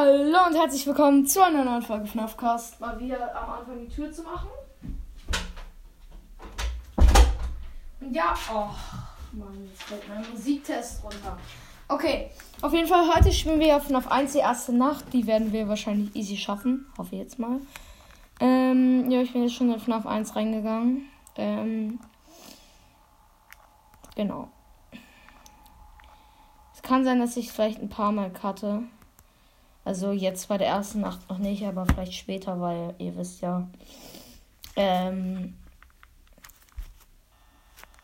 Hallo und herzlich willkommen zu einer neuen Folge FNAFcast. Mal wieder am Anfang die Tür zu machen. Und ja, oh Mann, jetzt fällt mein Musiktest runter. Okay, auf jeden Fall heute spielen wir auf FNAF 1 die erste Nacht. Die werden wir wahrscheinlich easy schaffen. Hoffe ich jetzt mal. Ähm, ja, ich bin jetzt schon in FNAF 1 reingegangen. Ähm, genau. Es kann sein, dass ich vielleicht ein paar Mal cutte. Also jetzt bei der ersten Nacht noch nicht, aber vielleicht später, weil ihr wisst ja. Ähm.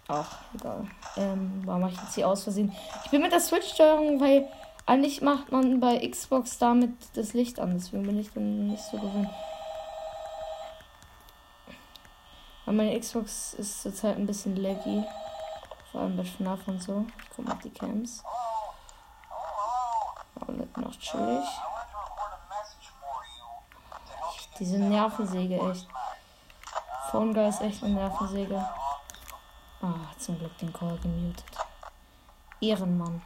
Ach, egal. Ähm, warum mache ich jetzt hier aus Versehen? Ich bin mit der Switch-Steuerung, weil eigentlich macht man bei Xbox damit das Licht an. Deswegen bin ich dann nicht so gewöhnt. Aber meine Xbox ist zurzeit ein bisschen laggy. Vor allem bei FNAF und so. Ich guck mal auf die Cams. Oh, noch chillig. Diese Nervensäge, echt. Phone ist echt eine Nervensäge. Ah, zum Glück den Call gemutet. Ehrenmann.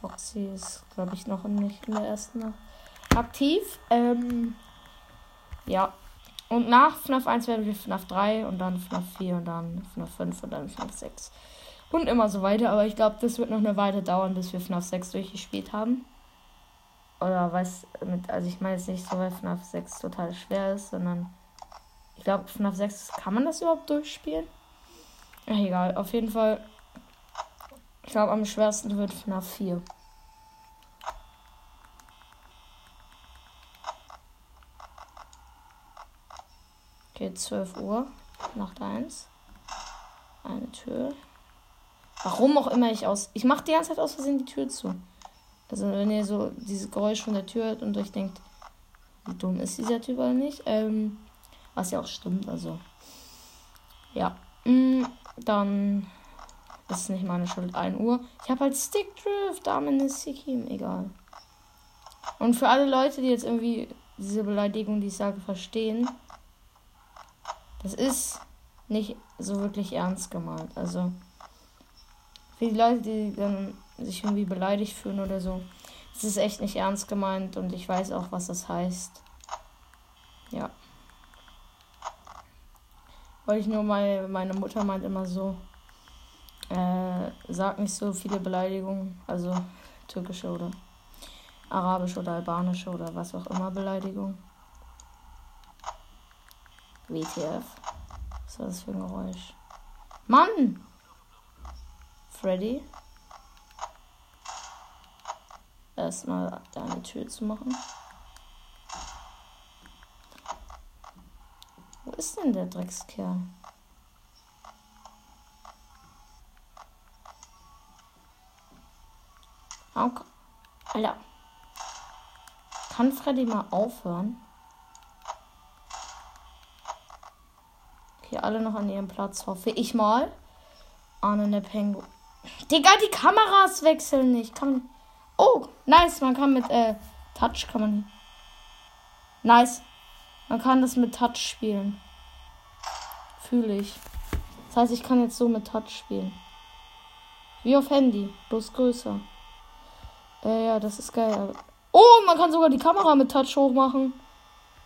Foxy ist, glaube ich, noch nicht in der ersten aktiv. Ähm, ja. Und nach FNAF 1 werden wir FNAF 3 und dann FNAF 4 und dann FNAF 5 und dann FNAF 6. Und immer so weiter. Aber ich glaube, das wird noch eine Weile dauern, bis wir FNAF 6 durchgespielt haben. Oder weiß mit, also ich meine jetzt nicht so, weil FNAF 6 total schwer ist, sondern ich glaube, FNAF 6 kann man das überhaupt durchspielen? Ach, egal, auf jeden Fall. Ich glaube, am schwersten wird FNAF 4. Okay, 12 Uhr, Nacht 1. Eine Tür. Warum auch immer ich aus. Ich mache die ganze Zeit aus Versehen die Tür zu. Also wenn ihr so dieses Geräusch von der Tür hört und euch denkt, wie dumm ist dieser Typ nicht, ähm, was ja auch stimmt, also ja, mm, dann ist es nicht meine Schuld, 1 Uhr. Ich habe halt Stickdrift, Damen ist Sikim, egal. Und für alle Leute, die jetzt irgendwie diese Beleidigung, die ich sage, verstehen, das ist nicht so wirklich ernst gemeint. Also für die Leute, die dann sich irgendwie beleidigt fühlen oder so. Das ist echt nicht ernst gemeint und ich weiß auch, was das heißt. Ja. Weil ich nur mal, meine Mutter meint immer so, äh, sag nicht so viele Beleidigungen, also türkische oder arabische oder albanische oder was auch immer Beleidigung. WTF. Was war das für ein Geräusch? Mann! Freddy? Erstmal eine Tür zu machen. Wo ist denn der Dreckskerl? Alter. Kann Freddy mal aufhören? Okay, alle noch an ihrem Platz, hoffe ich mal. Arne der Pengu. Digga, die Kameras wechseln nicht. Kann Oh, nice. Man kann mit äh, Touch kann man. Nice. Man kann das mit Touch spielen. Fühle ich. Das heißt, ich kann jetzt so mit Touch spielen. Wie auf Handy, bloß größer. Äh, ja, das ist geil. Oh, man kann sogar die Kamera mit Touch hochmachen.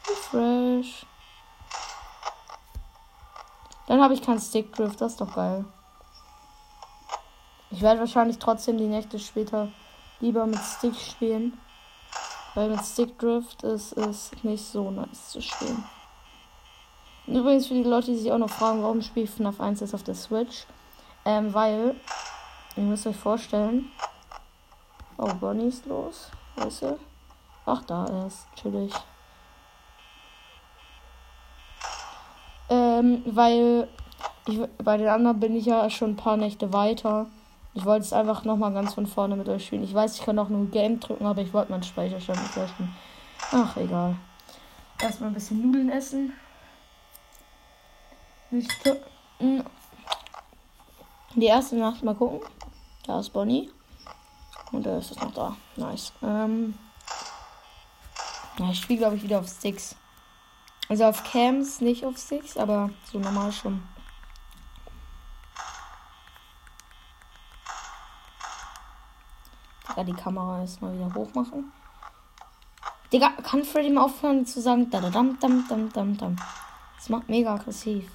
Fresh. Dann habe ich keinen Stickdrift, das ist doch geil. Ich werde wahrscheinlich trotzdem die Nächte später lieber mit Stick spielen. Weil mit Stick Drift ist es nicht so nice zu spielen. Übrigens für die Leute, die sich auch noch fragen, warum spiele ich FNAF 1 jetzt auf der Switch. Ähm, weil, ihr müsst euch vorstellen. Oh, Bonnie ist los. Weißt du? Ach, da er ist. Chillig. Ähm, weil ich, bei den anderen bin ich ja schon ein paar Nächte weiter. Ich wollte es einfach nochmal ganz von vorne mit euch spielen. Ich weiß, ich kann auch nur Game drücken, aber ich wollte meinen Speicherstand nicht löschen. Ach, egal. Erstmal ein bisschen Nudeln essen. Nicht. Die erste Nacht mal gucken. Da ist Bonnie. Und da ist es noch da. Nice. Ähm ich spiele, glaube ich, wieder auf Sticks. Also auf Cams, nicht auf Sticks, aber so normal schon. Ja, die Kamera erstmal wieder hoch machen. Digga, kann Freddy mal aufhören zu sagen, da dam dam dam dam dam. Das macht mega aggressiv.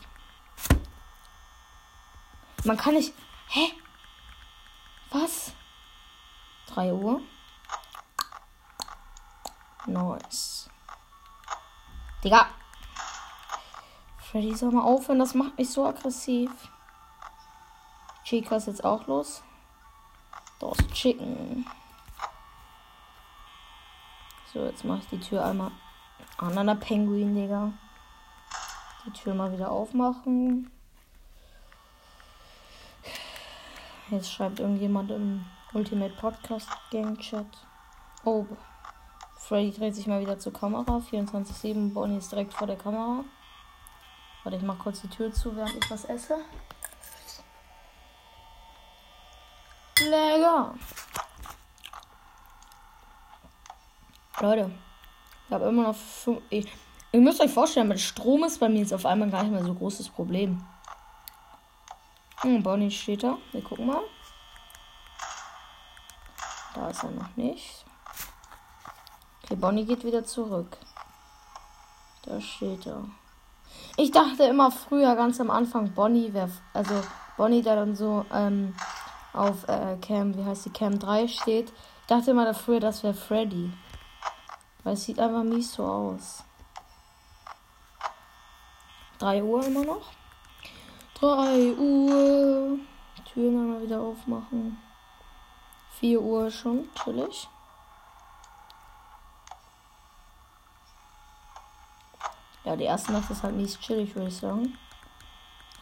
Man kann nicht. Hä? Was? 3 Uhr. Nice. Digga. Freddy soll mal aufhören, das macht mich so aggressiv. Chica ist jetzt auch los. Das Chicken. So, jetzt mache ich die Tür einmal an einer Penguin, Digga. Die Tür mal wieder aufmachen. Jetzt schreibt irgendjemand im Ultimate Podcast Game Chat. Oh, Freddy dreht sich mal wieder zur Kamera. 24-7, Bonnie ist direkt vor der Kamera. Warte, ich mach kurz die Tür zu, während ich was esse. Lecker. Leute, ich habe immer noch. Ihr müsst euch vorstellen, mit Strom ist bei mir jetzt auf einmal gar nicht mehr so großes Problem. Hm, Bonnie steht da. Wir gucken mal. Da ist er noch nicht. Okay, Bonnie geht wieder zurück. Da steht er. Ich dachte immer früher, ganz am Anfang, Bonnie wäre. Also, Bonnie, der dann so ähm, auf äh, Cam, wie heißt die, Cam 3 steht. Ich dachte immer früher, das wäre Freddy. Weil es sieht einfach mies so aus. 3 Uhr immer noch. 3 Uhr. Türen einmal wieder aufmachen. 4 Uhr schon, natürlich. Ja, die erste Nacht ist halt mies chillig, würde ich sagen.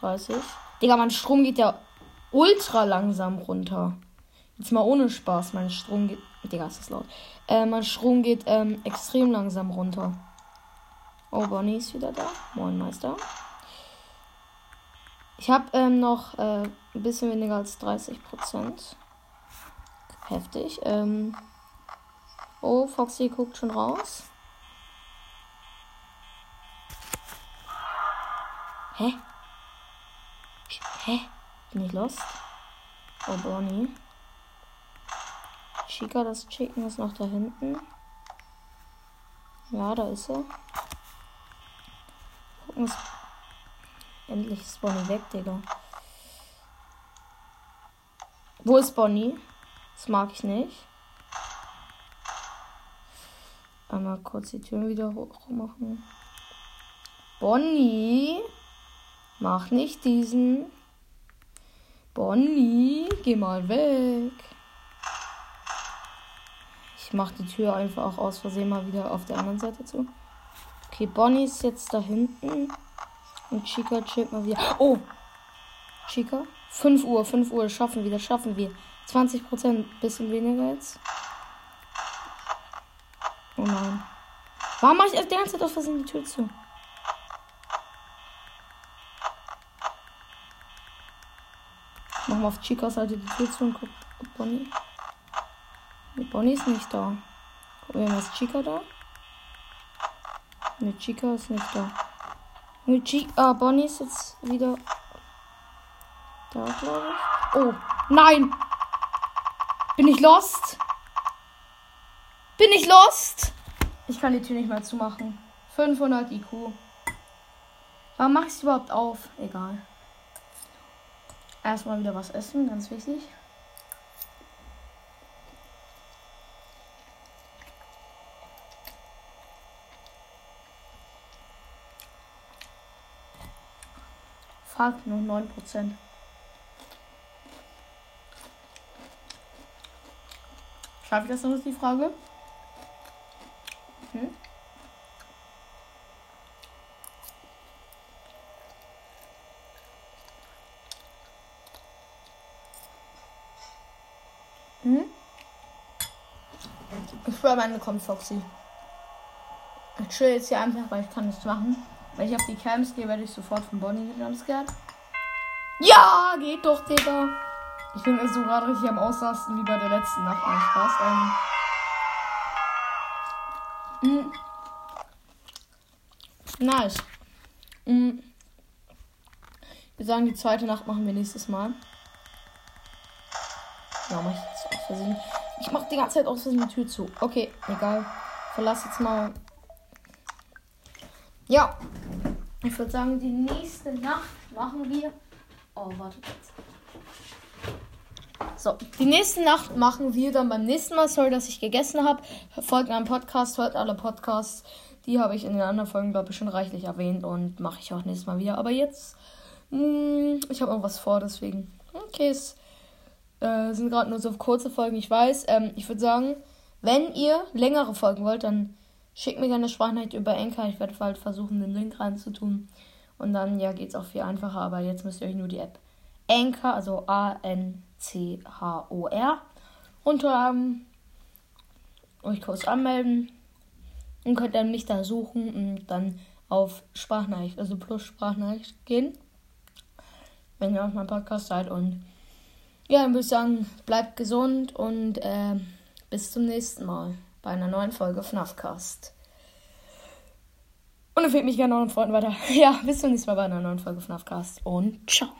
30. Digga, mein Strom geht ja ultra langsam runter. Jetzt mal ohne Spaß, mein Strom geht. Digga, ist das laut. Äh, mein Strom geht ähm, extrem langsam runter. Oh, Bonnie ist wieder da. Moin, Meister. Ich habe ähm, noch äh, ein bisschen weniger als 30 Prozent. Heftig. Ähm oh, Foxy guckt schon raus. Hä? Hä? Bin ich lost? Oh, Bonnie. Chica, das Chicken ist noch da hinten. Ja, da ist er. Gucken, ist endlich ist Bonnie weg, Digga. Wo ist Bonnie? Das mag ich nicht. Einmal kurz die Türen wieder hoch machen. Bonnie, mach nicht diesen. Bonnie, geh mal weg. Ich mach die Tür einfach auch aus Versehen mal wieder auf der anderen Seite zu. Okay, Bonnie ist jetzt da hinten. Und Chica chillt mal wieder. Oh! Chica? 5 Uhr, 5 Uhr. Schaffen wir, das schaffen wir. 20 Prozent, bisschen weniger jetzt. Oh nein. Warum mache ich die ganze Zeit aus Versehen die Tür zu? Machen wir auf Chicas Seite die Tür zu und gucken, ob Bonnie. Nee, Bonnie ist nicht da. Gucken mal, ist Chica da? Ne, Chica ist nicht da. Ne, Chica. Ah, Bonnie ist jetzt wieder da, glaube ich. Oh, nein! Bin ich lost? Bin ich lost? Ich kann die Tür nicht mal zumachen. 500 IQ. Warum mache ich es überhaupt auf? Egal. Erstmal wieder was essen, ganz wichtig. Fuck, nur 9%. Schaffe ich das noch, ist die Frage? Hm? Hm? Ich am Ende kommt Foxy. Ich chill jetzt hier einfach, weil ich kann nichts machen. Wenn ich auf die Camps gehe, werde ich sofort von Bonnie gejumpscared. Ja, geht doch, Digga. Ich bin mir so gerade richtig am Ausrasten wie bei der letzten Nacht. Mein Spaß. Ähm. Mm. Nice. Mm. Wir sagen, die zweite Nacht machen wir nächstes Mal. Ja, mach ich Versehen. Ich mach die ganze Zeit aus Versehen die Tür zu. Okay, egal. verlasse jetzt mal. Ja. Ich würde sagen, die nächste Nacht machen wir. Oh, warte kurz. So, die nächste Nacht machen wir dann beim nächsten Mal. Sorry, dass ich gegessen habe. Folgt meinem Podcast, hört alle Podcasts. Die habe ich in den anderen Folgen, glaube ich, schon reichlich erwähnt und mache ich auch nächstes Mal wieder. Aber jetzt, mh, hm, ich habe irgendwas vor, deswegen. Okay, es äh, sind gerade nur so kurze Folgen, ich weiß. Ähm, ich würde sagen, wenn ihr längere Folgen wollt, dann schickt mir gerne Sprachnachricht über Enka. Ich werde halt versuchen, den Link reinzutun. Und dann, ja, geht es auch viel einfacher. Aber jetzt müsst ihr euch nur die App Anchor, also A-N-C-H-O-R, runterladen, euch kurz anmelden und könnt dann mich da suchen und dann auf Sprachnachricht, also plus Sprachnachricht gehen, wenn ihr auf meinem Podcast seid. Und ja, dann würde ich sagen, bleibt gesund und äh, bis zum nächsten Mal bei einer neuen Folge FNAFcast. Und empfehlt mich gerne euren Freunden weiter. Ja, bis zum nächsten Mal bei einer neuen Folge FNAFcast und ciao.